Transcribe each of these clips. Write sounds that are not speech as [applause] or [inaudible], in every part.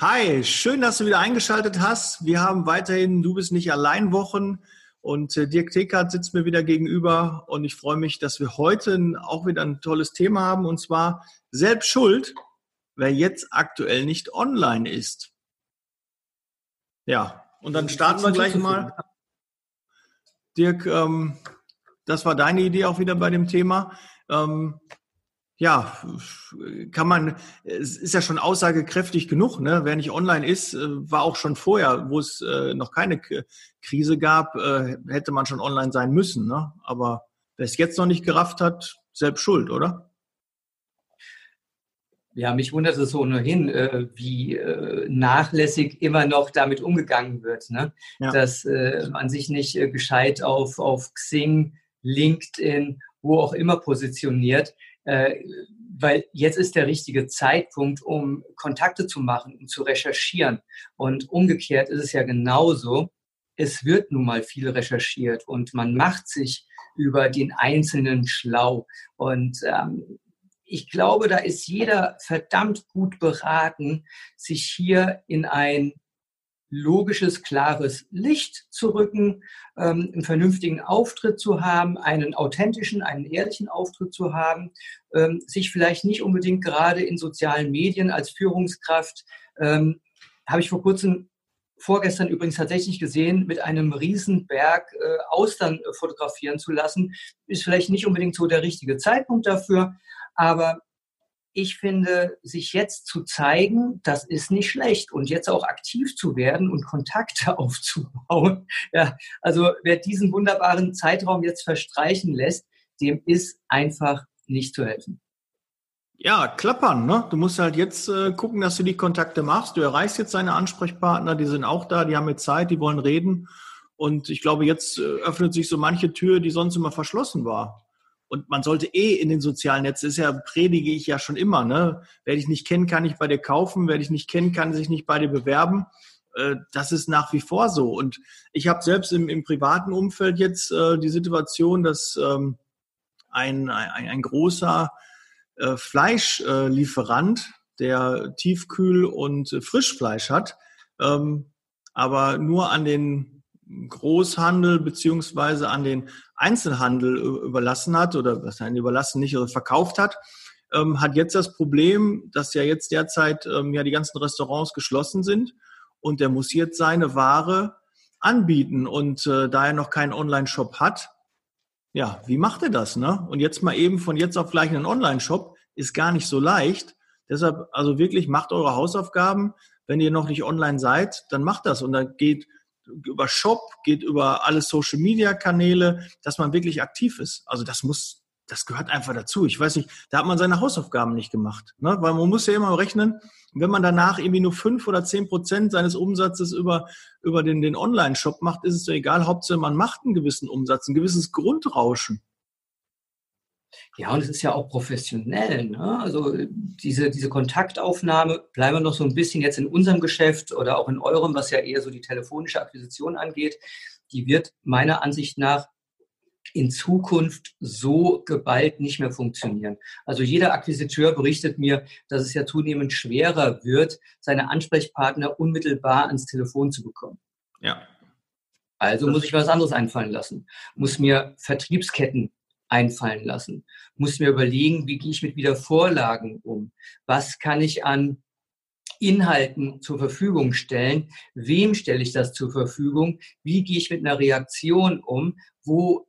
Hi, schön, dass du wieder eingeschaltet hast. Wir haben weiterhin Du bist nicht allein Wochen und äh, Dirk Tekert sitzt mir wieder gegenüber und ich freue mich, dass wir heute auch wieder ein tolles Thema haben und zwar selbst schuld, wer jetzt aktuell nicht online ist. Ja, und dann starten wir gleich mal. Dirk, ähm, das war deine Idee auch wieder bei dem Thema. Ähm, ja, kann man, es ist ja schon aussagekräftig genug, ne? Wer nicht online ist, äh, war auch schon vorher, wo es äh, noch keine Krise gab, äh, hätte man schon online sein müssen, ne? Aber wer es jetzt noch nicht gerafft hat, selbst schuld, oder? Ja, mich wundert es ohnehin, wie nachlässig immer noch damit umgegangen wird, ne? Ja. dass man sich nicht gescheit auf, auf Xing, LinkedIn, wo auch immer positioniert weil jetzt ist der richtige Zeitpunkt, um Kontakte zu machen, um zu recherchieren. Und umgekehrt ist es ja genauso. Es wird nun mal viel recherchiert und man macht sich über den Einzelnen schlau. Und ähm, ich glaube, da ist jeder verdammt gut beraten, sich hier in ein logisches, klares Licht zu rücken, ähm, einen vernünftigen Auftritt zu haben, einen authentischen, einen ehrlichen Auftritt zu haben, ähm, sich vielleicht nicht unbedingt gerade in sozialen Medien als Führungskraft, ähm, habe ich vor kurzem, vorgestern übrigens tatsächlich gesehen, mit einem Riesenberg äh, Austern äh, fotografieren zu lassen, ist vielleicht nicht unbedingt so der richtige Zeitpunkt dafür, aber ich finde, sich jetzt zu zeigen, das ist nicht schlecht. Und jetzt auch aktiv zu werden und Kontakte [laughs] aufzubauen. Ja, also wer diesen wunderbaren Zeitraum jetzt verstreichen lässt, dem ist einfach nicht zu helfen. Ja, klappern, ne? Du musst halt jetzt äh, gucken, dass du die Kontakte machst. Du erreichst jetzt deine Ansprechpartner, die sind auch da, die haben jetzt Zeit, die wollen reden. Und ich glaube, jetzt äh, öffnet sich so manche Tür, die sonst immer verschlossen war. Und man sollte eh in den sozialen Netzen, ist ja, predige ich ja schon immer, ne? Wer dich nicht kennt, kann ich bei dir kaufen. Wer dich nicht kennt, kann sich nicht bei dir bewerben. Äh, das ist nach wie vor so. Und ich habe selbst im, im, privaten Umfeld jetzt äh, die Situation, dass ähm, ein, ein, ein großer äh, Fleischlieferant, der Tiefkühl- und Frischfleisch hat, ähm, aber nur an den Großhandel beziehungsweise an den Einzelhandel überlassen hat oder was er überlassen nicht verkauft hat, ähm, hat jetzt das Problem, dass ja jetzt derzeit ähm, ja die ganzen Restaurants geschlossen sind und der muss jetzt seine Ware anbieten und äh, da er noch keinen Online-Shop hat, ja, wie macht er das? Ne? Und jetzt mal eben von jetzt auf gleich einen Online-Shop ist gar nicht so leicht. Deshalb also wirklich macht eure Hausaufgaben. Wenn ihr noch nicht online seid, dann macht das und dann geht über Shop, geht über alle Social Media Kanäle, dass man wirklich aktiv ist. Also das muss, das gehört einfach dazu. Ich weiß nicht, da hat man seine Hausaufgaben nicht gemacht. Ne? Weil man muss ja immer rechnen, wenn man danach irgendwie nur fünf oder zehn Prozent seines Umsatzes über, über den, den Online-Shop macht, ist es so egal. Hauptsache man macht einen gewissen Umsatz, ein gewisses Grundrauschen. Ja, und es ist ja auch professionell. Ne? Also diese, diese Kontaktaufnahme, bleiben wir noch so ein bisschen jetzt in unserem Geschäft oder auch in eurem, was ja eher so die telefonische Akquisition angeht, die wird meiner Ansicht nach in Zukunft so geballt nicht mehr funktionieren. Also jeder Akquisiteur berichtet mir, dass es ja zunehmend schwerer wird, seine Ansprechpartner unmittelbar ans Telefon zu bekommen. Ja. Also muss ich was anderes einfallen lassen, muss mir Vertriebsketten einfallen lassen. Muss mir überlegen, wie gehe ich mit wieder Vorlagen um? Was kann ich an Inhalten zur Verfügung stellen? Wem stelle ich das zur Verfügung? Wie gehe ich mit einer Reaktion um? Wo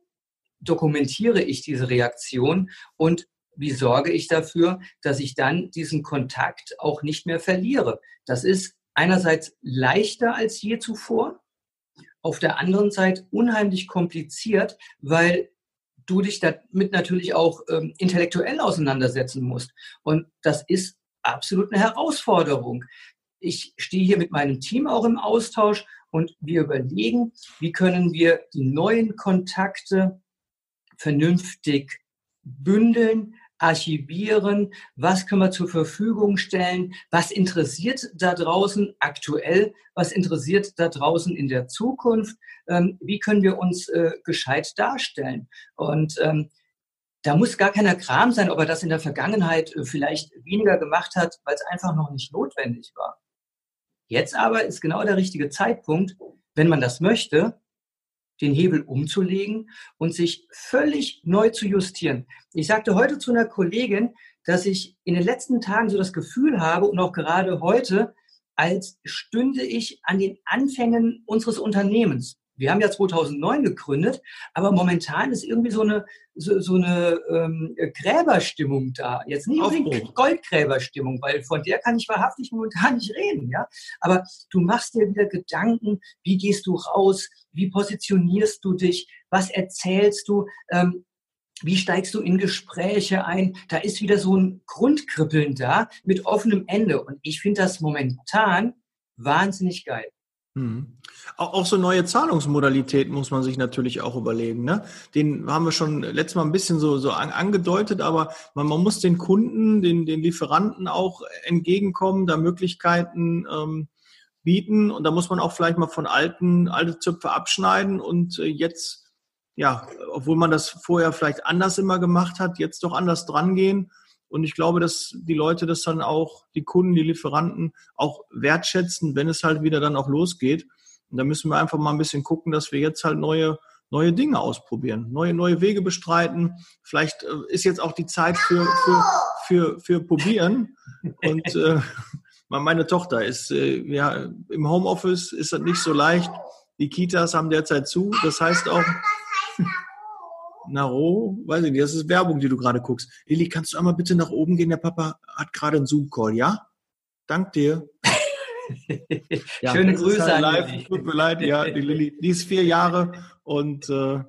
dokumentiere ich diese Reaktion? Und wie sorge ich dafür, dass ich dann diesen Kontakt auch nicht mehr verliere? Das ist einerseits leichter als je zuvor, auf der anderen Seite unheimlich kompliziert, weil du dich damit natürlich auch ähm, intellektuell auseinandersetzen musst. Und das ist absolut eine Herausforderung. Ich stehe hier mit meinem Team auch im Austausch und wir überlegen, wie können wir die neuen Kontakte vernünftig bündeln, archivieren, was können wir zur Verfügung stellen, was interessiert da draußen aktuell, was interessiert da draußen in der Zukunft, ähm, wie können wir uns äh, gescheit darstellen. Und ähm, da muss gar keiner Kram sein, ob er das in der Vergangenheit äh, vielleicht weniger gemacht hat, weil es einfach noch nicht notwendig war. Jetzt aber ist genau der richtige Zeitpunkt, wenn man das möchte, den Hebel umzulegen und sich völlig neu zu justieren. Ich sagte heute zu einer Kollegin, dass ich in den letzten Tagen so das Gefühl habe und auch gerade heute, als stünde ich an den Anfängen unseres Unternehmens. Wir haben ja 2009 gegründet, aber momentan ist irgendwie so eine, so, so eine ähm, Gräberstimmung da. Jetzt nicht unbedingt Goldgräberstimmung, weil von der kann ich wahrhaftig momentan [laughs] nicht reden. Ja? Aber du machst dir wieder Gedanken, wie gehst du raus, wie positionierst du dich, was erzählst du. Ähm, wie steigst du in Gespräche ein? Da ist wieder so ein Grundkribbeln da mit offenem Ende. Und ich finde das momentan wahnsinnig geil. Mhm. Auch, so neue Zahlungsmodalitäten muss man sich natürlich auch überlegen. Ne? Den haben wir schon letztes Mal ein bisschen so, so an, angedeutet, aber man, man, muss den Kunden, den, den Lieferanten auch entgegenkommen, da Möglichkeiten ähm, bieten. Und da muss man auch vielleicht mal von alten, alte Zöpfe abschneiden und äh, jetzt, ja, obwohl man das vorher vielleicht anders immer gemacht hat, jetzt doch anders drangehen und ich glaube, dass die Leute das dann auch, die Kunden, die Lieferanten auch wertschätzen, wenn es halt wieder dann auch losgeht. Und da müssen wir einfach mal ein bisschen gucken, dass wir jetzt halt neue, neue Dinge ausprobieren, neue, neue Wege bestreiten. Vielleicht äh, ist jetzt auch die Zeit für, für, für, für Probieren. Und äh, [laughs] meine Tochter ist äh, ja im Homeoffice ist das nicht so leicht. Die Kitas haben derzeit zu. Das heißt auch, Naro, weiß ich nicht, das ist Werbung, die du gerade guckst. Lilly, kannst du einmal bitte nach oben gehen? Der Papa hat gerade einen Zoom-Call, ja? Dank dir. [laughs] ja, Schöne Grüße halt an live. Tut mir leid, ja, die Lilly, die ist vier Jahre und äh,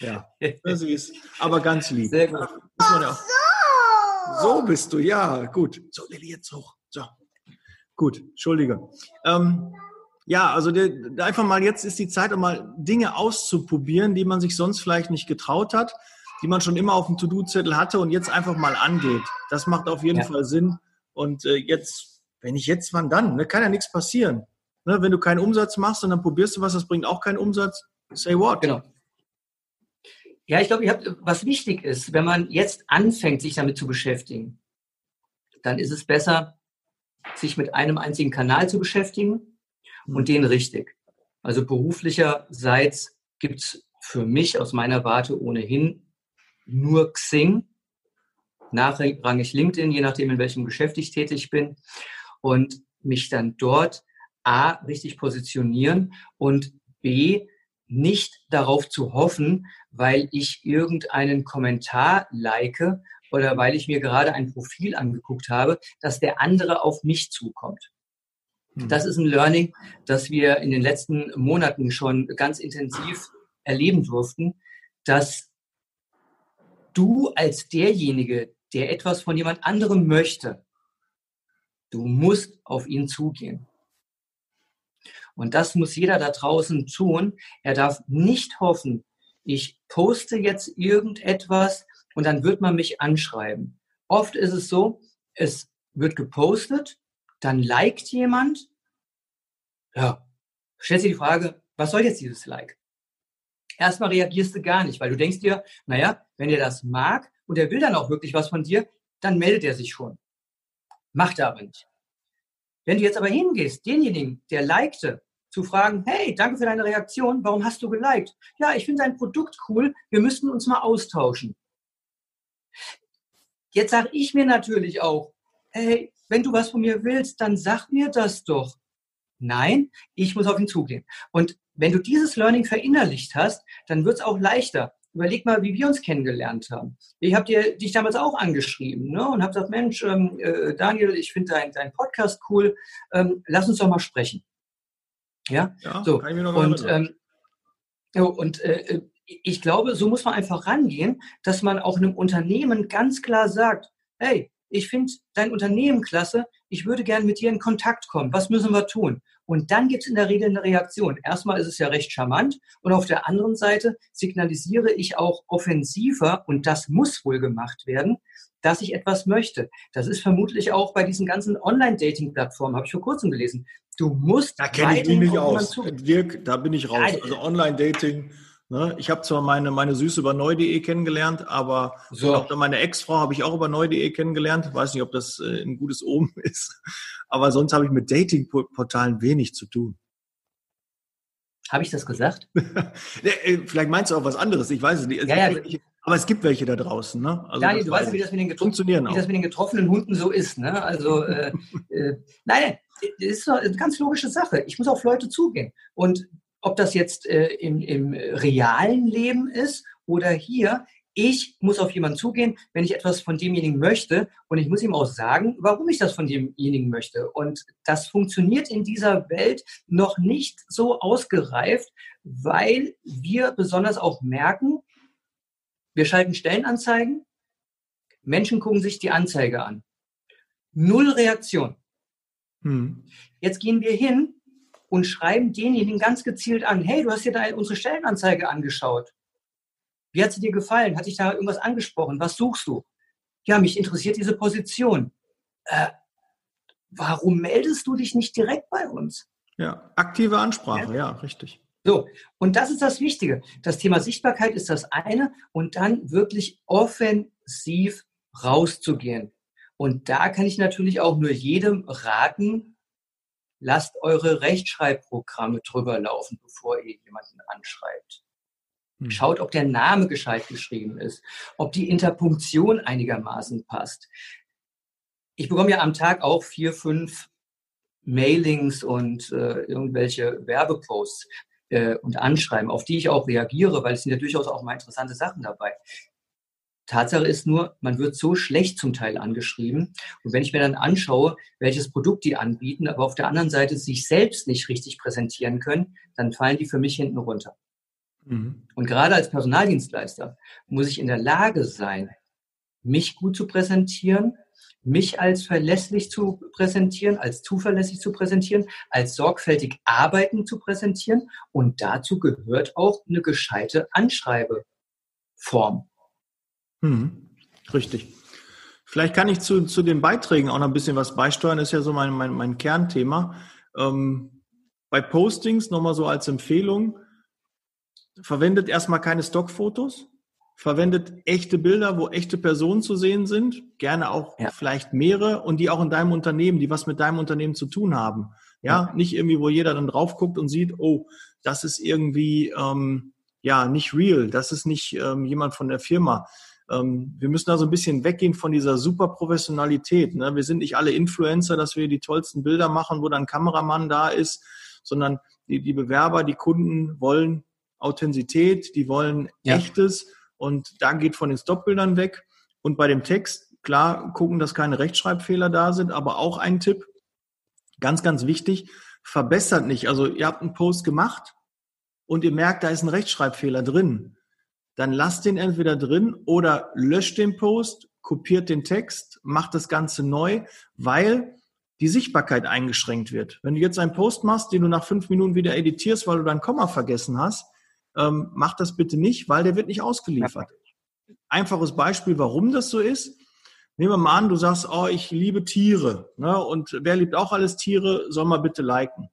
ja, [laughs] sie ist aber ganz lieb. Sehr gut. Ja so bist du, ja, gut. So, Lilly, jetzt hoch. So. Gut, Entschuldige. Ähm, ja, also der einfach mal jetzt ist die Zeit, um mal Dinge auszuprobieren, die man sich sonst vielleicht nicht getraut hat, die man schon immer auf dem To-Do-Zettel hatte und jetzt einfach mal angeht. Das macht auf jeden ja. Fall Sinn. Und äh, jetzt, wenn ich jetzt, wann dann? Ne, kann ja nichts passieren. Ne, wenn du keinen Umsatz machst und dann probierst du was, das bringt auch keinen Umsatz. Say what? Genau. Ja, ich glaube, was wichtig ist, wenn man jetzt anfängt, sich damit zu beschäftigen, dann ist es besser, sich mit einem einzigen Kanal zu beschäftigen und mhm. den richtig. Also beruflicherseits gibt es für mich aus meiner Warte ohnehin nur Xing, nachrangig LinkedIn, je nachdem, in welchem Geschäft ich tätig bin, und mich dann dort A, richtig positionieren und B, nicht darauf zu hoffen, weil ich irgendeinen Kommentar like oder weil ich mir gerade ein Profil angeguckt habe, dass der andere auf mich zukommt. Hm. Das ist ein Learning, das wir in den letzten Monaten schon ganz intensiv erleben durften, dass du als derjenige, der etwas von jemand anderem möchte, du musst auf ihn zugehen. Und das muss jeder da draußen tun. Er darf nicht hoffen, ich poste jetzt irgendetwas und dann wird man mich anschreiben. Oft ist es so, es wird gepostet dann liked jemand, ja, stellt sich die Frage, was soll jetzt dieses Like? Erstmal reagierst du gar nicht, weil du denkst dir, naja, wenn er das mag und er will dann auch wirklich was von dir, dann meldet er sich schon. Macht er aber nicht. Wenn du jetzt aber hingehst, denjenigen, der likte, zu fragen, hey, danke für deine Reaktion, warum hast du geliked? Ja, ich finde dein Produkt cool, wir müssten uns mal austauschen. Jetzt sage ich mir natürlich auch, hey, wenn du was von mir willst, dann sag mir das doch. Nein, ich muss auf ihn zugehen. Und wenn du dieses Learning verinnerlicht hast, dann wird es auch leichter. Überleg mal, wie wir uns kennengelernt haben. Ich habe dir dich damals auch angeschrieben ne, und habe gesagt, Mensch, ähm, äh, Daniel, ich finde deinen dein Podcast cool. Ähm, lass uns doch mal sprechen. Ja, ja so. Kann ich mir noch und, ähm, und äh, ich glaube, so muss man einfach rangehen, dass man auch einem Unternehmen ganz klar sagt, hey, ich finde dein Unternehmen klasse, ich würde gerne mit dir in Kontakt kommen, was müssen wir tun? Und dann gibt es in der Regel eine Reaktion. Erstmal ist es ja recht charmant und auf der anderen Seite signalisiere ich auch offensiver, und das muss wohl gemacht werden, dass ich etwas möchte. Das ist vermutlich auch bei diesen ganzen Online-Dating-Plattformen, habe ich vor kurzem gelesen. Du musst. Da kenne ich mich nicht aus. Dirk, da bin ich raus. Also Online-Dating Ne? Ich habe zwar meine, meine Süße über neu.de kennengelernt, aber so. auch meine Ex-Frau habe ich auch über neu.de kennengelernt. Ich weiß nicht, ob das äh, ein gutes Omen [laughs] ist. Aber sonst habe ich mit Dating-Portalen wenig zu tun. Habe ich das gesagt? [laughs] Äh, vielleicht meinst du auch was anderes, ich weiß es nicht. Ja, ja. Aber es gibt welche da draußen. Ne? Also Daniel, du weißt, wie das, mit den funktionieren wie das mit den getroffenen Hunden so ist. Ne? Also, äh, äh, nein, das ist eine ganz logische Sache. Ich muss auf Leute zugehen. Und ob das jetzt äh, im, im realen Leben ist oder hier, ich muss auf jemanden zugehen, wenn ich etwas von demjenigen möchte und ich muss ihm auch sagen, warum ich das von demjenigen möchte. Und das funktioniert in dieser Welt noch nicht so ausgereift, weil wir besonders auch merken, wir schalten Stellenanzeigen, Menschen gucken sich die Anzeige an. Null Reaktion. Hm. Jetzt gehen wir hin und schreiben denjenigen ganz gezielt an, hey, du hast dir da unsere Stellenanzeige angeschaut. Wie hat sie dir gefallen? Hat dich da irgendwas angesprochen? Was suchst du? Ja, mich interessiert diese Position. Äh, warum meldest du dich nicht direkt bei uns? Ja, aktive Ansprache, ja, ja richtig. So, und das ist das Wichtige. Das Thema Sichtbarkeit ist das eine und dann wirklich offensiv rauszugehen. Und da kann ich natürlich auch nur jedem raten, lasst eure Rechtschreibprogramme drüber laufen, bevor ihr jemanden anschreibt. Hm. Schaut, ob der Name gescheit geschrieben ist, ob die Interpunktion einigermaßen passt. Ich bekomme ja am Tag auch vier, fünf Mailings und äh, irgendwelche Werbeposts äh, und Anschreiben, auf die ich auch reagiere, weil es sind ja durchaus auch mal interessante Sachen dabei. Tatsache ist nur, man wird so schlecht zum Teil angeschrieben. Und wenn ich mir dann anschaue, welches Produkt die anbieten, aber auf der anderen Seite sich selbst nicht richtig präsentieren können, dann fallen die für mich hinten runter. Mhm. Und gerade als Personaldienstleister muss ich in der Lage sein, mich gut zu präsentieren, mich als verlässlich zu präsentieren, als zuverlässig zu präsentieren, als sorgfältig arbeiten zu präsentieren. Und dazu gehört auch eine gescheite Anschreibeform. Hm, richtig. Vielleicht kann ich zu, zu den Beiträgen auch noch ein bisschen was beisteuern. Das ist ja so mein, mein, mein Kernthema. Ähm, bei Postings nochmal so als Empfehlung, verwendet erstmal keine Stockfotos, verwendet echte Bilder, wo echte Personen zu sehen sind, gerne auch ja. vielleicht mehrere und die auch in deinem Unternehmen, die was mit deinem Unternehmen zu tun haben. Ja, ja. nicht irgendwie, wo jeder dann drauf guckt und sieht, oh, das ist irgendwie ähm, ja nicht real, das ist nicht ähm, jemand von der Firma. Ähm, wir müssen da so ein bisschen weggehen von dieser super Professionalität. Ne? Wir sind nicht alle Influencer, dass wir die tollsten Bilder machen, wo dann Kameramann da ist, sondern die, die Bewerber, die Kunden wollen Authentizität, die wollen ja. echtes und da geht von den Stopbildern weg. Und bei dem Text, klar, gucken, dass keine Rechtschreibfehler da sind, aber auch ein Tipp, ganz, ganz wichtig, verbessert nicht. Also ihr habt einen Post gemacht und ihr merkt, da ist ein Rechtschreibfehler drin. Dann lasst den entweder drin oder löscht den Post, kopiert den Text, macht das Ganze neu, weil die Sichtbarkeit eingeschränkt wird. Wenn du jetzt einen Post machst, den du nach fünf Minuten wieder editierst, weil du dein Komma vergessen hast, ähm, macht das bitte nicht, weil der wird nicht ausgeliefert. Einfaches Beispiel, warum das so ist. Nehmen wir mal an, du sagst, oh, ich liebe Tiere. Ne? Und wer liebt auch alles Tiere, soll mal bitte liken.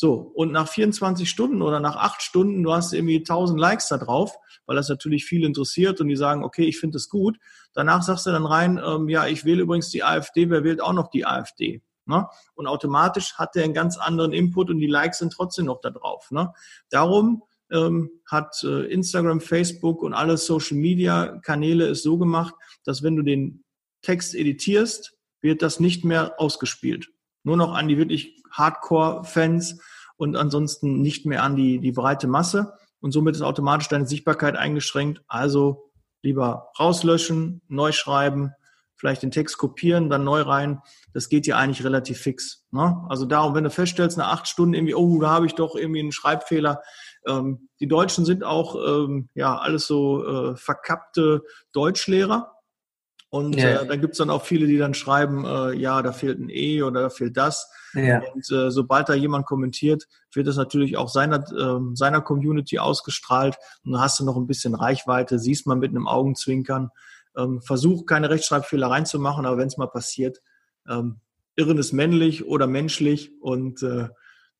So, und nach 24 Stunden oder nach acht Stunden, du hast irgendwie 1000 Likes da drauf, weil das natürlich viel interessiert und die sagen, okay, ich finde das gut. Danach sagst du dann rein, ähm, ja, ich wähle übrigens die AfD, wer wählt auch noch die AfD? Ne? Und automatisch hat der einen ganz anderen Input und die Likes sind trotzdem noch da drauf. Ne? Darum ähm, hat äh, Instagram, Facebook und alle Social Media Kanäle es so gemacht, dass wenn du den Text editierst, wird das nicht mehr ausgespielt. Nur noch an die wirklich Hardcore-Fans und ansonsten nicht mehr an die, die breite Masse. Und somit ist automatisch deine Sichtbarkeit eingeschränkt. Also lieber rauslöschen, neu schreiben, vielleicht den Text kopieren, dann neu rein. Das geht ja eigentlich relativ fix. Ne? Also darum, wenn du feststellst, nach acht Stunden irgendwie, oh, da habe ich doch irgendwie einen Schreibfehler, ähm, die Deutschen sind auch ähm, ja alles so äh, verkappte Deutschlehrer. Und ja. äh, da gibt's dann auch viele, die dann schreiben, äh, ja, da fehlt ein E oder da fehlt das. Ja. Und äh, sobald da jemand kommentiert, wird das natürlich auch seiner, äh, seiner Community ausgestrahlt. Und dann hast du noch ein bisschen Reichweite, siehst man mit einem Augenzwinkern. Ähm, versuch keine Rechtschreibfehler reinzumachen, aber wenn es mal passiert, ähm, Irren ist männlich oder menschlich und äh,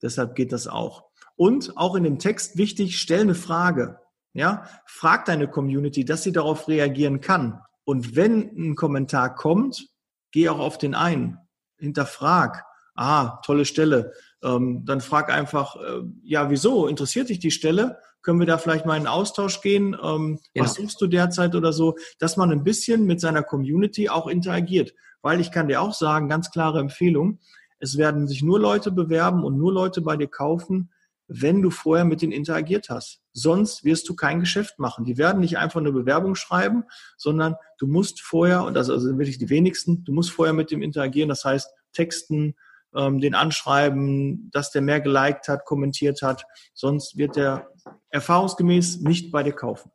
deshalb geht das auch. Und auch in dem Text wichtig, stell eine Frage. Ja, frag deine Community, dass sie darauf reagieren kann. Und wenn ein Kommentar kommt, geh auch auf den ein. Hinterfrag. Ah, tolle Stelle. Ähm, dann frag einfach, äh, ja, wieso? Interessiert dich die Stelle? Können wir da vielleicht mal in Austausch gehen? Ähm, genau. Was suchst du derzeit oder so? Dass man ein bisschen mit seiner Community auch interagiert. Weil ich kann dir auch sagen, ganz klare Empfehlung, es werden sich nur Leute bewerben und nur Leute bei dir kaufen, wenn du vorher mit denen interagiert hast. Sonst wirst du kein Geschäft machen. Die werden nicht einfach eine Bewerbung schreiben, sondern du musst vorher, und das sind wirklich die wenigsten, du musst vorher mit dem interagieren. Das heißt, texten, ähm, den anschreiben, dass der mehr geliked hat, kommentiert hat. Sonst wird der erfahrungsgemäß nicht bei dir kaufen.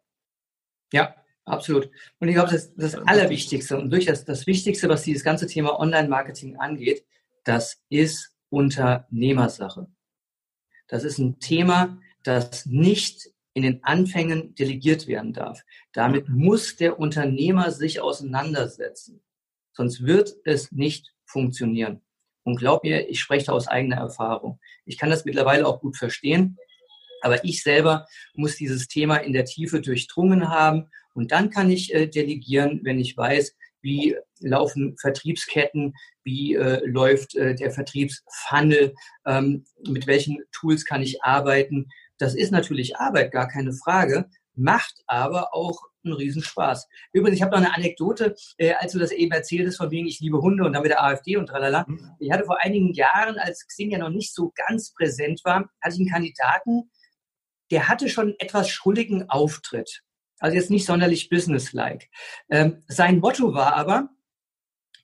Ja, absolut. Und ich glaube, das, das Allerwichtigste und durchaus das Wichtigste, was dieses ganze Thema Online-Marketing angeht, das ist Unternehmersache. Das ist ein Thema, das nicht in den Anfängen delegiert werden darf. Damit muss der Unternehmer sich auseinandersetzen. Sonst wird es nicht funktionieren. Und glaub mir, ich spreche aus eigener Erfahrung. Ich kann das mittlerweile auch gut verstehen, aber ich selber muss dieses Thema in der Tiefe durchdrungen haben und dann kann ich äh, delegieren, wenn ich weiß, wie laufen Vertriebsketten, wie äh, läuft äh, der Vertriebsfunnel, ähm, mit welchen Tools kann ich arbeiten. Das ist natürlich Arbeit, gar keine Frage, macht aber auch einen Riesenspaß. Übrigens, ich habe noch eine Anekdote, äh, als du das eben erzählt hast, von wegen ich liebe Hunde und dann mit der AfD und tralala. Mhm. Ich hatte vor einigen Jahren, als Xing ja noch nicht so ganz präsent war, hatte ich einen Kandidaten, der hatte schon etwas schrulligen Auftritt. Also jetzt nicht sonderlich businesslike. Ähm, sein Motto war aber,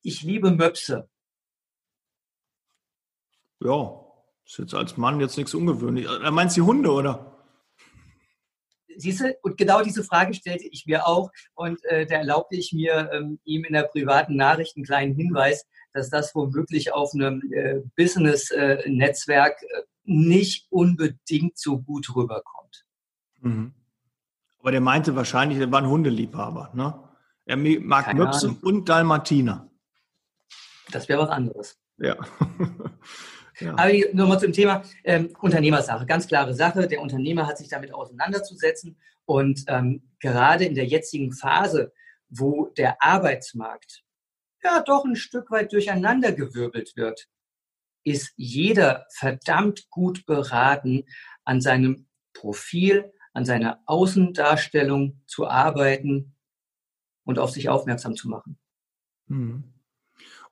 ich liebe Möpse. Ja, ist jetzt als Mann jetzt nichts ungewöhnlich. Er meint die Hunde, oder? Siehst du, und genau diese Frage stellte ich mir auch und äh, da erlaubte ich mir ähm, ihm in der privaten Nachricht einen kleinen Hinweis, dass das womöglich auf einem äh, Business-Netzwerk äh, nicht unbedingt so gut rüberkommt. Mhm. Aber der meinte wahrscheinlich, der war ein Hundeliebhaber. Ne? Er mag Keine Möpse Ahnung. und Dalmatiner. Das wäre was anderes. Ja. [laughs] ja. Aber nochmal zum Thema ähm, Unternehmersache. Ganz klare Sache. Der Unternehmer hat sich damit auseinanderzusetzen. Und ähm, gerade in der jetzigen Phase, wo der Arbeitsmarkt ja doch ein Stück weit durcheinandergewirbelt wird, ist jeder verdammt gut beraten, an seinem Profil, an seiner Außendarstellung zu arbeiten und auf sich aufmerksam zu machen. Mhm.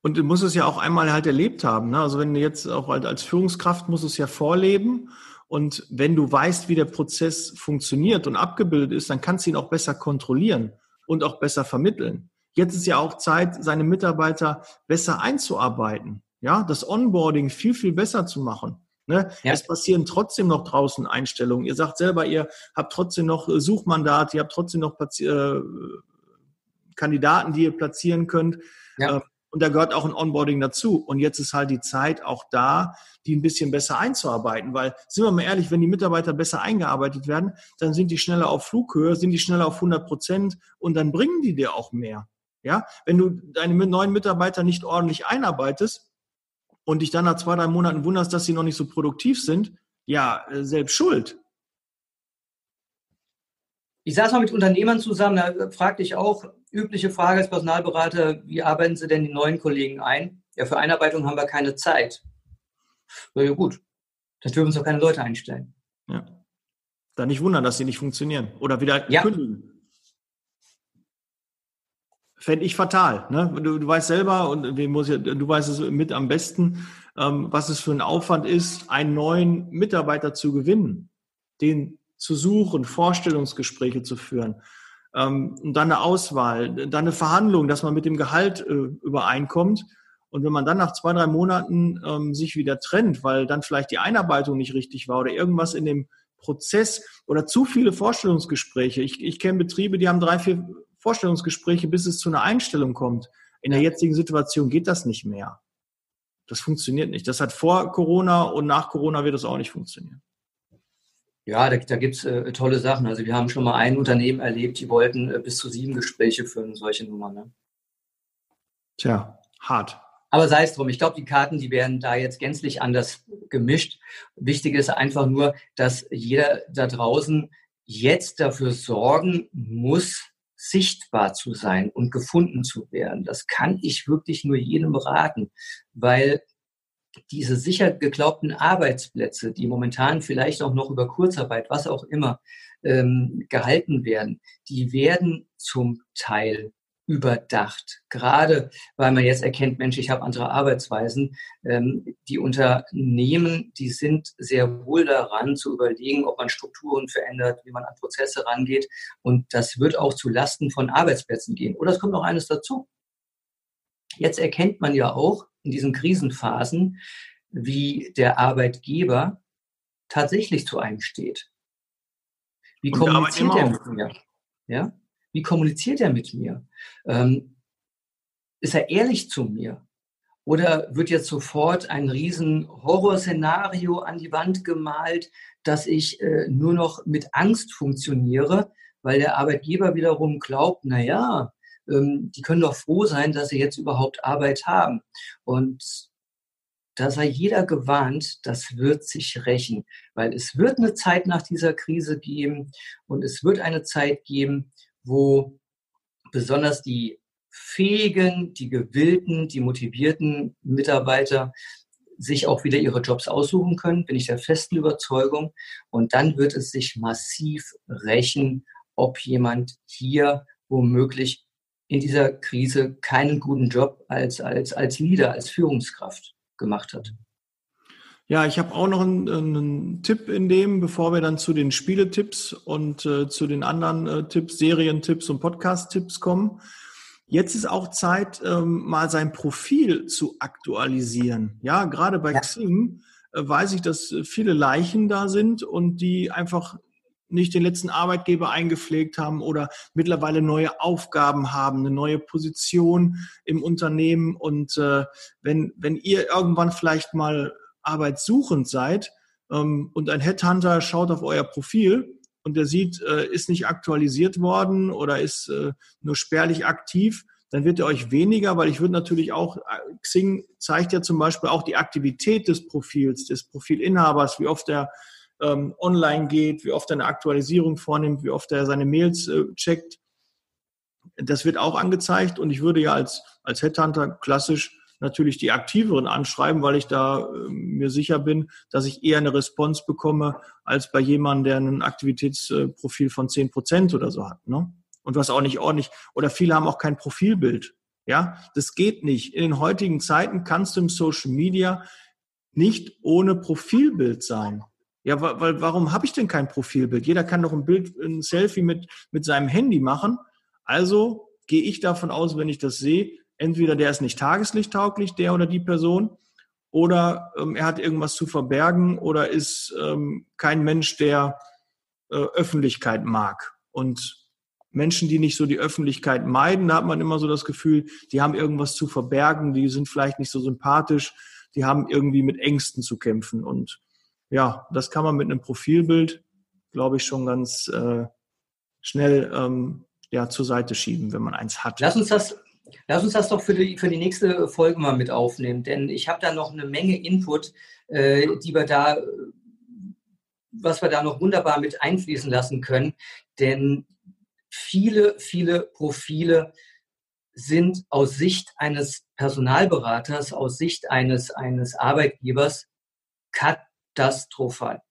Und du musst es ja auch einmal halt erlebt haben. Ne? Also wenn du jetzt auch als Führungskraft musst es ja vorleben. Und wenn du weißt, wie der Prozess funktioniert und abgebildet ist, dann kannst du ihn auch besser kontrollieren und auch besser vermitteln. Jetzt ist ja auch Zeit, seine Mitarbeiter besser einzuarbeiten. Ja, das Onboarding viel, viel besser zu machen. Ne? Ja. Es passieren trotzdem noch draußen Einstellungen. Ihr sagt selber, ihr habt trotzdem noch äh, Suchmandate, ihr habt trotzdem noch äh, Kandidaten, die ihr platzieren könnt. Ja. Ähm, und da gehört auch ein Onboarding dazu. Und jetzt ist halt die Zeit auch da, die ein bisschen besser einzuarbeiten. Weil, sind wir mal ehrlich, wenn die Mitarbeiter besser eingearbeitet werden, dann sind die schneller auf Flughöhe, sind die schneller auf 100 Prozent und dann bringen die dir auch mehr. Ja, wenn du deine neuen Mitarbeiter nicht ordentlich einarbeitest, und dich dann nach zwei, drei Monaten wunderst, dass sie noch nicht so produktiv sind, ja, äh, selbst schuld. Ich saß mal mit Unternehmern zusammen, da fragte ich auch, übliche Frage als Personalberater, wie arbeiten Sie denn die neuen Kollegen ein? Ja, für Einarbeitung haben wir keine Zeit. Ja, ja gut, dann dürfen uns doch keine Leute einstellen. Ja. Dann nicht wundern, dass sie nicht funktionieren oder wieder ja. kündigen. Fände ich fatal. Ne? Du, du weißt selber, und muss ja, du weißt es mit am besten, ähm, was es für ein Aufwand ist, einen neuen Mitarbeiter zu gewinnen, den zu suchen, Vorstellungsgespräche zu führen, ähm, und dann eine Auswahl, dann eine Verhandlung, dass man mit dem Gehalt äh, übereinkommt. Und wenn man dann nach zwei, drei Monaten ähm, sich wieder trennt, weil dann vielleicht die Einarbeitung nicht richtig war oder irgendwas in dem Prozess oder zu viele Vorstellungsgespräche. Ich, ich kenne Betriebe, die haben drei, vier Vorstellungsgespräche, bis es zu einer Einstellung kommt. In der jetzigen Situation geht das nicht mehr. Das funktioniert nicht. Das hat vor Corona und nach Corona wird das auch nicht funktionieren. Ja, da, da gibt es äh, tolle Sachen. Also wir haben schon mal ein Unternehmen erlebt, die wollten äh, bis zu sieben Gespräche führen, solche Nummern. Ne? Tja, hart. Aber sei es drum, ich glaube, die Karten, die werden da jetzt gänzlich anders gemischt. Wichtig ist einfach nur, dass jeder da draußen jetzt dafür sorgen muss, sichtbar zu sein und gefunden zu werden. Das kann ich wirklich nur jedem raten, weil diese sicher geglaubten Arbeitsplätze, die momentan vielleicht auch noch über Kurzarbeit, was auch immer, ähm, gehalten werden, die werden zum Teil überdacht. Gerade weil man jetzt erkennt, Mensch, ich habe andere Arbeitsweisen. Ähm, die Unternehmen, die sind sehr wohl daran zu überlegen, ob man Strukturen verändert, wie man an Prozesse rangeht. Und das wird auch zu Lasten von Arbeitsplätzen gehen. Oder es kommt noch eines dazu. Jetzt erkennt man ja auch in diesen Krisenphasen, wie der Arbeitgeber tatsächlich zu einem steht. Wie kommuniziert er mit mir? Ja? Wie kommuniziert er mit mir? Ähm, ist er ehrlich zu mir? Oder wird jetzt sofort ein riesen Horrorszenario an die Wand gemalt, dass ich äh, nur noch mit Angst funktioniere, weil der Arbeitgeber wiederum glaubt, na ja, ähm, die können doch froh sein, dass sie jetzt überhaupt Arbeit haben. Und da sei jeder gewarnt, das wird sich rächen, weil es wird eine Zeit nach dieser Krise geben und es wird eine Zeit geben, wo besonders die fähigen, die gewillten, die motivierten Mitarbeiter sich auch wieder ihre Jobs aussuchen können, bin ich der festen Überzeugung. Und dann wird es sich massiv rächen, ob jemand hier womöglich in dieser Krise keinen guten Job als, als, als Leader, als Führungskraft gemacht hat. Ja, ich habe auch noch einen, einen, Tipp in dem, bevor wir dann zu den Spieletipps und äh, zu den anderen äh, Tipps, Serientipps und Podcast-Tipps kommen. Jetzt ist auch Zeit, ähm, mal sein Profil zu aktualisieren. Ja, gerade bei ja. Xing äh, weiß ich, dass viele Leichen da sind und die einfach nicht den letzten Arbeitgeber eingepflegt haben oder mittlerweile neue Aufgaben haben, eine neue Position im Unternehmen. Und äh, wenn, wenn ihr irgendwann vielleicht mal arbeitssuchend seid ähm, und ein Headhunter schaut auf euer Profil und der sieht, äh, ist nicht aktualisiert worden oder ist äh, nur spärlich aktiv, dann wird er euch weniger, weil ich würde natürlich auch, äh, Xing zeigt ja zum Beispiel auch die Aktivität des Profils, des Profilinhabers, wie oft er ähm, online geht, wie oft er eine Aktualisierung vornimmt, wie oft er seine Mails äh, checkt. Das wird auch angezeigt und ich würde ja als, als Headhunter klassisch natürlich die aktiveren anschreiben, weil ich da äh, mir sicher bin, dass ich eher eine Response bekomme, als bei jemandem, der ein Aktivitätsprofil von zehn Prozent oder so hat. Ne? Und was auch nicht ordentlich, oder viele haben auch kein Profilbild. Ja, das geht nicht. In den heutigen Zeiten kannst du im Social Media nicht ohne Profilbild sein. Ja, weil warum habe ich denn kein Profilbild? Jeder kann doch ein Bild, ein Selfie mit, mit seinem Handy machen. Also gehe ich davon aus, wenn ich das sehe, entweder der ist nicht tageslichttauglich, der oder die Person, oder ähm, er hat irgendwas zu verbergen oder ist ähm, kein Mensch, der äh, Öffentlichkeit mag. Und Menschen, die nicht so die Öffentlichkeit meiden, da hat man immer so das Gefühl, die haben irgendwas zu verbergen, die sind vielleicht nicht so sympathisch, die haben irgendwie mit Ängsten zu kämpfen. Und ja, das kann man mit einem Profilbild, glaube ich, schon ganz äh, schnell ähm, ja, zur Seite schieben, wenn man eins hat. Lass uns das, lass uns das doch für die, für die nächste Folge mal mit aufnehmen, denn ich habe da noch eine Menge Input, äh, die wir da, was wir da noch wunderbar mit einfließen lassen können, denn viele, viele Profile sind aus Sicht eines Personalberaters, aus Sicht eines, eines Arbeitgebers katastrophal.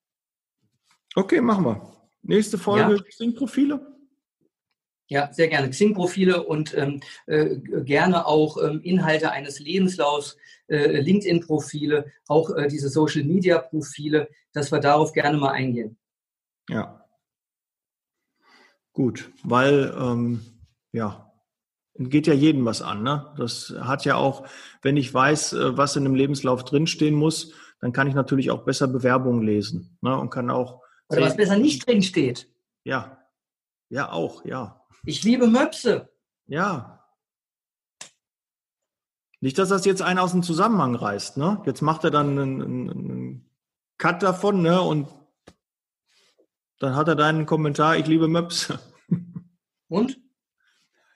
Okay, machen wir. Nächste Folge, ja. Xing-Profile. Ja, sehr gerne. Xing-Profile und ähm, äh, gerne auch ähm, Inhalte eines Lebenslaufs, äh, LinkedIn-Profile, auch äh, diese Social-Media-Profile, dass wir darauf gerne mal eingehen. Ja. Gut, weil, ähm, ja, geht ja jedem was an. Ne? Das hat ja auch, wenn ich weiß, äh, was in einem Lebenslauf drinstehen muss, dann kann ich natürlich auch besser Bewerbungen lesen ne? und kann auch. Oder was besser nicht drin steht. Ja, ja auch, ja. Ich liebe Möpse. Ja. Nicht, dass das jetzt einer aus dem Zusammenhang reißt. Ne? Jetzt macht er dann einen, einen Cut davon ne? und dann hat er deinen Kommentar, ich liebe Möpse. [laughs] Und?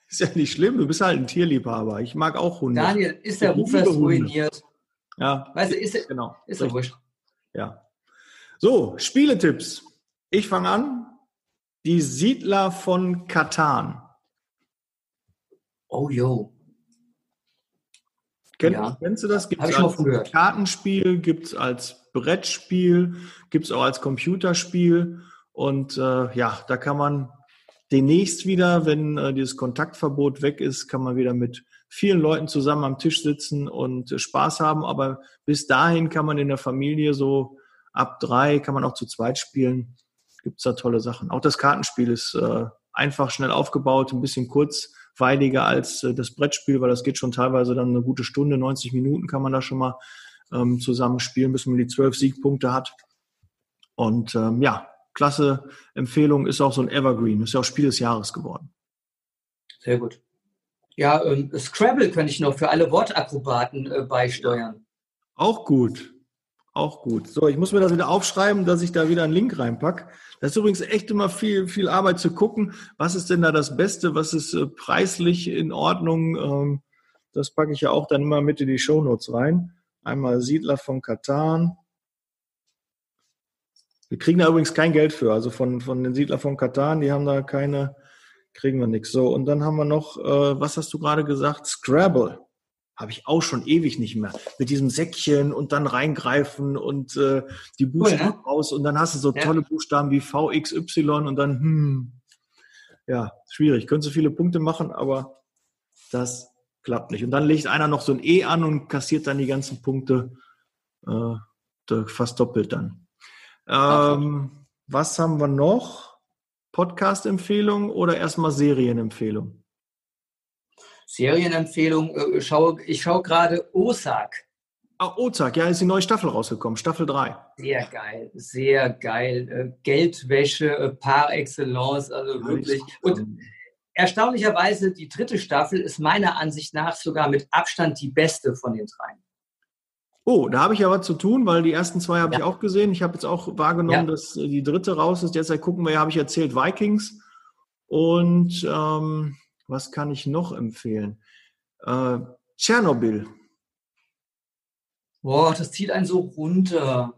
Ist ja nicht schlimm, du bist halt ein Tierliebhaber. Ich mag auch Hunde. Daniel, ist der Ruf ruiniert? Ja. Weißt du, ist, genau, ist ja wurscht. Ja. So, Spieletipps. Ich fange an. Die Siedler von Katan. Oh, yo. Kenn, ja. Kennst du das? Gibt es als Kartenspiel, gibt es als Brettspiel, gibt es auch als Computerspiel. Und äh, ja, da kann man demnächst wieder, wenn äh, dieses Kontaktverbot weg ist, kann man wieder mit vielen Leuten zusammen am Tisch sitzen und äh, Spaß haben. Aber bis dahin kann man in der Familie so ab drei, kann man auch zu zweit spielen. Gibt es da tolle Sachen. Auch das Kartenspiel ist äh, einfach schnell aufgebaut, ein bisschen kurz kurzweiliger als äh, das Brettspiel, weil das geht schon teilweise dann eine gute Stunde, 90 Minuten kann man da schon mal ähm, zusammen spielen, bis man die zwölf Siegpunkte hat. Und ähm, ja, klasse Empfehlung, ist auch so ein Evergreen, ist ja auch Spiel des Jahres geworden. Sehr gut. Ja, ähm, Scrabble könnte ich noch für alle Wortakrobaten äh, beisteuern. Auch gut. Auch gut. So, ich muss mir das wieder aufschreiben, dass ich da wieder einen Link reinpack. Das ist übrigens echt immer viel, viel Arbeit zu gucken. Was ist denn da das Beste? Was ist äh, preislich in Ordnung? Ähm, das packe ich ja auch dann immer mit in die Shownotes rein. Einmal Siedler von Katan. Wir kriegen da übrigens kein Geld für. Also von, von den Siedler von Katan, die haben da keine, kriegen wir nichts. So, und dann haben wir noch, äh, was hast du gerade gesagt? Scrabble habe ich auch schon ewig nicht mehr. Mit diesem Säckchen und dann reingreifen und äh, die Buchstaben cool, ne? raus und dann hast du so ja. tolle Buchstaben wie VXY und dann, hm, ja, schwierig. Können so viele Punkte machen, aber das klappt nicht. Und dann legt einer noch so ein E an und kassiert dann die ganzen Punkte äh, fast doppelt dann. Ähm, was haben wir noch? Podcast-Empfehlung oder erstmal Serienempfehlung? Serienempfehlung, äh, schau, ich schaue gerade Osak. Ah, Ozark, ja, ist die neue Staffel rausgekommen, Staffel 3. Sehr geil, sehr geil. Äh, Geldwäsche äh, par excellence, also wirklich. Und erstaunlicherweise, die dritte Staffel ist meiner Ansicht nach sogar mit Abstand die beste von den dreien. Oh, da habe ich ja was zu tun, weil die ersten zwei habe ja. ich auch gesehen. Ich habe jetzt auch wahrgenommen, ja. dass die dritte raus ist. Derzeit gucken wir ja, habe ich erzählt, Vikings. Und ähm, was kann ich noch empfehlen? Äh, Tschernobyl. Boah, das zieht einen so runter.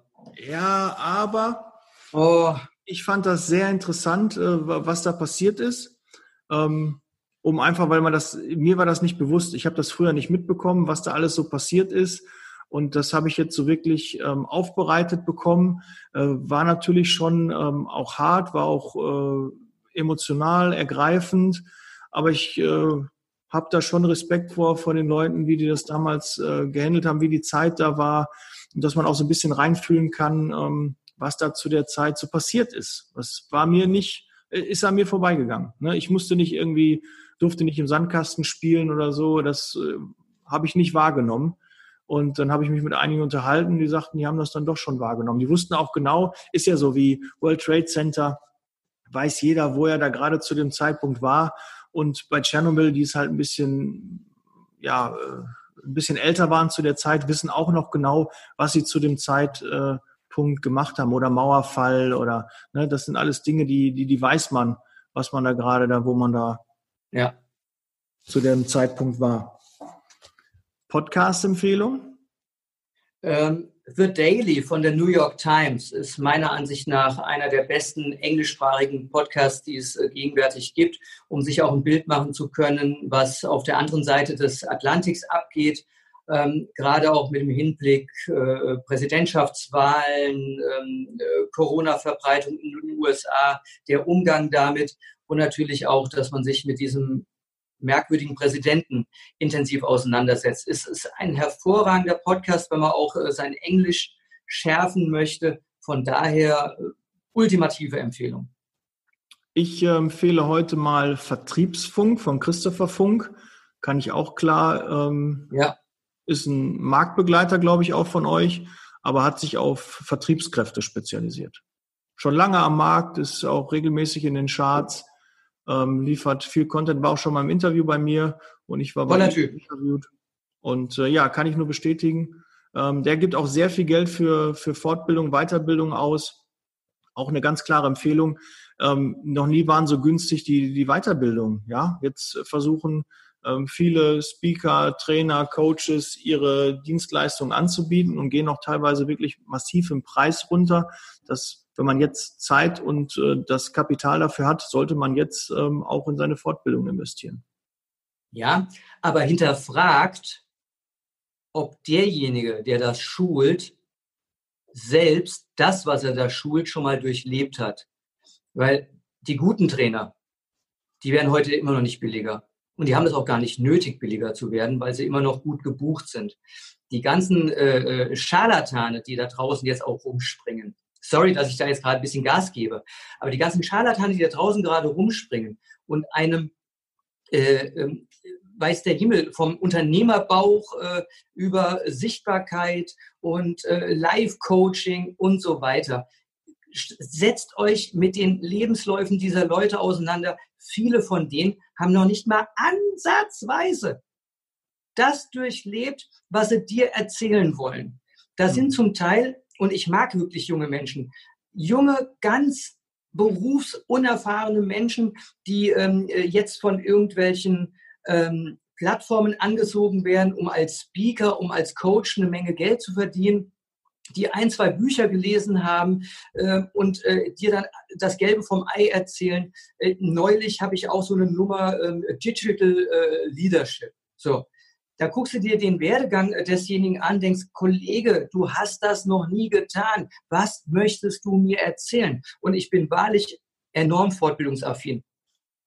Ja, aber oh. ich fand das sehr interessant, äh, was da passiert ist. Ähm, um einfach, weil man das, mir war das nicht bewusst. Ich habe das früher nicht mitbekommen, was da alles so passiert ist. Und das habe ich jetzt so wirklich ähm, aufbereitet bekommen. Äh, war natürlich schon ähm, auch hart, war auch äh, emotional ergreifend. Aber ich äh, habe da schon Respekt vor, vor den Leuten, wie die das damals äh, gehandelt haben, wie die Zeit da war und dass man auch so ein bisschen reinfühlen kann, ähm, was da zu der Zeit so passiert ist. Das war mir nicht, äh, ist an mir vorbeigegangen. Ne? Ich musste nicht irgendwie, durfte nicht im Sandkasten spielen oder so. Das äh, habe ich nicht wahrgenommen. Und dann habe ich mich mit einigen unterhalten, die sagten, die haben das dann doch schon wahrgenommen. Die wussten auch genau, ist ja so wie World Trade Center, weiß jeder, wo er da gerade zu dem Zeitpunkt war. Und bei Tschernobyl, die ist halt ein bisschen, ja, äh, ein bisschen älter waren zu der Zeit, wissen auch noch genau, was sie zu dem Zeitpunkt gemacht haben oder Mauerfall oder, ne, das sind alles Dinge, die, die, die weiß man, was man da gerade da, wo man da ja. zu dem Zeitpunkt war. Podcast-Empfehlung? Ähm, The Daily von der New York Times ist meiner Ansicht nach einer der besten englischsprachigen Podcasts, die es äh, gegenwärtig gibt, um sich auch ein Bild machen zu können, was auf der anderen Seite des Atlantiks abgeht. Ähm, gerade auch mit dem Hinblick äh, Präsidentschaftswahlen, ähm, äh, Corona-Verbreitung in den USA, der Umgang damit und natürlich auch, dass man sich mit diesem merkwürdigen Präsidenten intensiv auseinandersetzt. Es ist ein hervorragender Podcast, wenn man auch äh, sein Englisch schärfen möchte. Von daher äh, ultimative Empfehlung. Ich äh, empfehle heute mal Vertriebsfunk von Christopher Funk. Kann ich auch klar. Ähm, ja. Ist ein Marktbegleiter, glaube ich, auch von euch, aber hat sich auf Vertriebskräfte spezialisiert. Schon lange am Markt, ist auch regelmäßig in den Charts ähm, liefert viel Content, war auch schon mal im Interview bei mir und ich war bei ihm interviewt. Und äh, ja, kann ich nur bestätigen. Ähm, der gibt auch sehr viel Geld für, für Fortbildung, Weiterbildung aus. Auch eine ganz klare Empfehlung. Ähm, noch nie waren so günstig die, die Weiterbildung. Ja, jetzt versuchen ähm, viele Speaker, Trainer, Coaches ihre Dienstleistungen anzubieten und gehen auch teilweise wirklich massiv im Preis runter. Das, wenn man jetzt Zeit und äh, das Kapital dafür hat, sollte man jetzt ähm, auch in seine Fortbildung investieren. Ja, aber hinterfragt, ob derjenige, der das schult, selbst das, was er da schult, schon mal durchlebt hat. Weil die guten Trainer, die werden heute immer noch nicht billiger. Und die haben es auch gar nicht nötig, billiger zu werden, weil sie immer noch gut gebucht sind. Die ganzen äh, äh, Scharlatane, die da draußen jetzt auch rumspringen, sorry, dass ich da jetzt gerade ein bisschen Gas gebe, aber die ganzen Scharlatane, die da draußen gerade rumspringen und einem äh, äh, weiß der Himmel vom Unternehmerbauch äh, über Sichtbarkeit und äh, Live-Coaching und so weiter setzt euch mit den Lebensläufen dieser Leute auseinander. Viele von denen haben noch nicht mal ansatzweise das durchlebt, was sie dir erzählen wollen. Da sind mhm. zum Teil, und ich mag wirklich junge Menschen, junge, ganz berufsunerfahrene Menschen, die ähm, jetzt von irgendwelchen ähm, Plattformen angezogen werden, um als Speaker, um als Coach eine Menge Geld zu verdienen die ein, zwei Bücher gelesen haben äh, und äh, dir dann das Gelbe vom Ei erzählen. Äh, neulich habe ich auch so eine Nummer ähm, Digital äh, Leadership. So, da guckst du dir den Werdegang desjenigen an, denkst, Kollege, du hast das noch nie getan. Was möchtest du mir erzählen? Und ich bin wahrlich enorm fortbildungsaffin.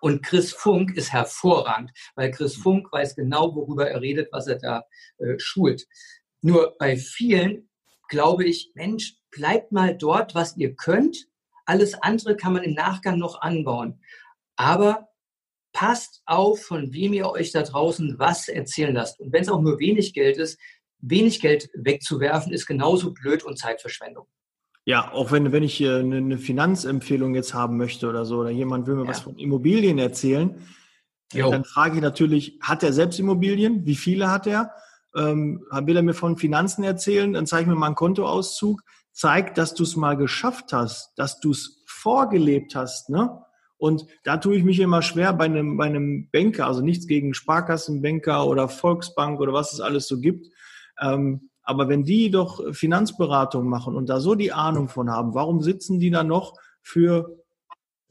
Und Chris Funk ist hervorragend, weil Chris Funk weiß genau, worüber er redet, was er da äh, schult. Nur bei vielen glaube ich, Mensch, bleibt mal dort, was ihr könnt. Alles andere kann man im Nachgang noch anbauen. Aber passt auf, von wem ihr euch da draußen was erzählen lasst. Und wenn es auch nur wenig Geld ist, wenig Geld wegzuwerfen, ist genauso blöd und Zeitverschwendung. Ja, auch wenn, wenn ich eine Finanzempfehlung jetzt haben möchte oder so, oder jemand will mir ja. was von Immobilien erzählen, jo. dann frage ich natürlich, hat er selbst Immobilien? Wie viele hat er? ähm, will er mir von Finanzen erzählen, dann zeige ich mir mal einen Kontoauszug, zeig, dass du es mal geschafft hast, dass du es vorgelebt hast, ne? Und da tue ich mich immer schwer bei einem, bei einem Banker, also nichts gegen Sparkassenbanker oder Volksbank oder was es alles so gibt. Ähm, aber wenn die doch Finanzberatung machen und da so die Ahnung von haben, warum sitzen die da noch für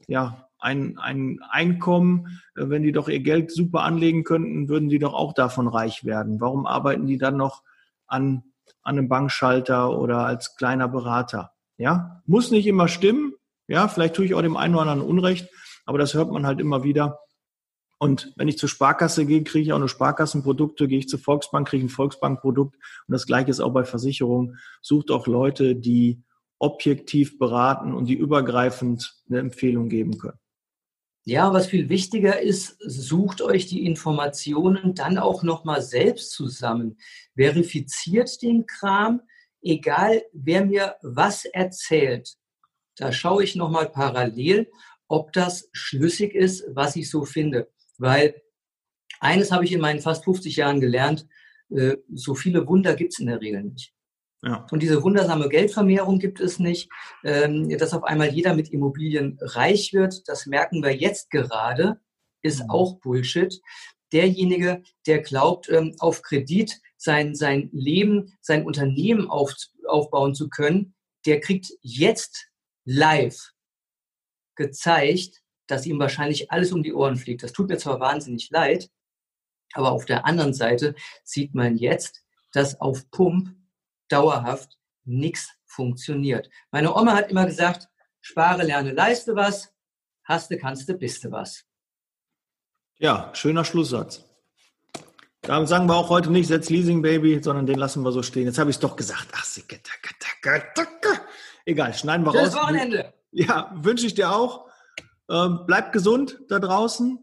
ja, ein, ein Einkommen, äh, wenn die doch ihr Geld super anlegen könnten, würden die doch auch davon reich werden. Warum arbeiten die dann noch an, an einem Bankschalter oder als kleiner Berater? Ja, muss nicht immer stimmen. Ja, vielleicht tue ich auch dem einen oder anderen Unrecht, aber das hört man halt immer wieder. Und wenn ich zur Sparkasse gehe, kriege ich auch nur Sparkassenprodukte, gehe ich zur Volksbank, kriege ich ein Volksbankprodukt. Und das gleiche ist auch bei Versicherungen. Sucht auch Leute, die objektiv beraten und die übergreifend eine Empfehlung geben können. Ja, was viel wichtiger ist, sucht euch die Informationen dann auch nochmal selbst zusammen. Verifiziert den Kram, egal wer mir was erzählt. Da schaue ich nochmal parallel, ob das schlüssig ist, was ich so finde. Weil eines habe ich in meinen fast 50 Jahren gelernt, äh, so viele Wunder gibt es in der Regel nicht. Ja. Und diese wundersame Geldvermehrung gibt es nicht, ähm, dass auf einmal jeder mit Immobilien reich wird. Das merken wir jetzt gerade, ist mhm. auch Bullshit. Derjenige, der glaubt, ähm, auf Kredit sein, sein Leben, sein Unternehmen auf, aufbauen zu können, der kriegt jetzt live gezeigt, dass ihm wahrscheinlich alles um die Ohren fliegt. Das tut mir zwar wahnsinnig leid, aber auf der anderen Seite sieht man jetzt, dass auf Pump dauerhaft nichts funktioniert. Meine Oma hat immer gesagt, spare, lerne, leiste was, haste, kannste, biste was. Ja, schöner Schlusssatz. Damit sagen wir auch heute nicht, setz Leasing Baby, sondern den lassen wir so stehen. Jetzt habe ich es doch gesagt. Ach, egal, schneiden wir Schönes raus. Wochenende. Ja, wünsche ich dir auch. Ähm, bleibt gesund da draußen.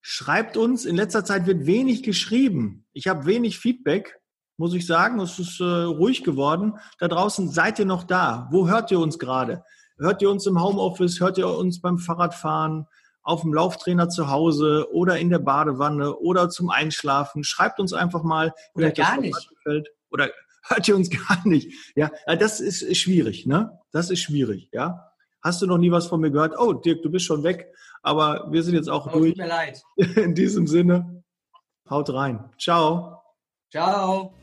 Schreibt uns. In letzter Zeit wird wenig geschrieben. Ich habe wenig Feedback muss ich sagen. Es ist äh, ruhig geworden. Da draußen seid ihr noch da. Wo hört ihr uns gerade? Hört ihr uns im Homeoffice? Hört ihr uns beim Fahrradfahren? Auf dem Lauftrainer zu Hause oder in der Badewanne oder zum Einschlafen? Schreibt uns einfach mal. Oder gar nicht. Gefällt. Oder hört ihr uns [laughs] gar nicht? Ja, äh, das ist schwierig, ne? Das ist schwierig, ja. Hast du noch nie was von mir gehört? Oh, Dirk, du bist schon weg. Aber wir sind jetzt auch oh, durch. Tut mir leid. [laughs] In diesem Sinne. Haut rein. Ciao. Ciao.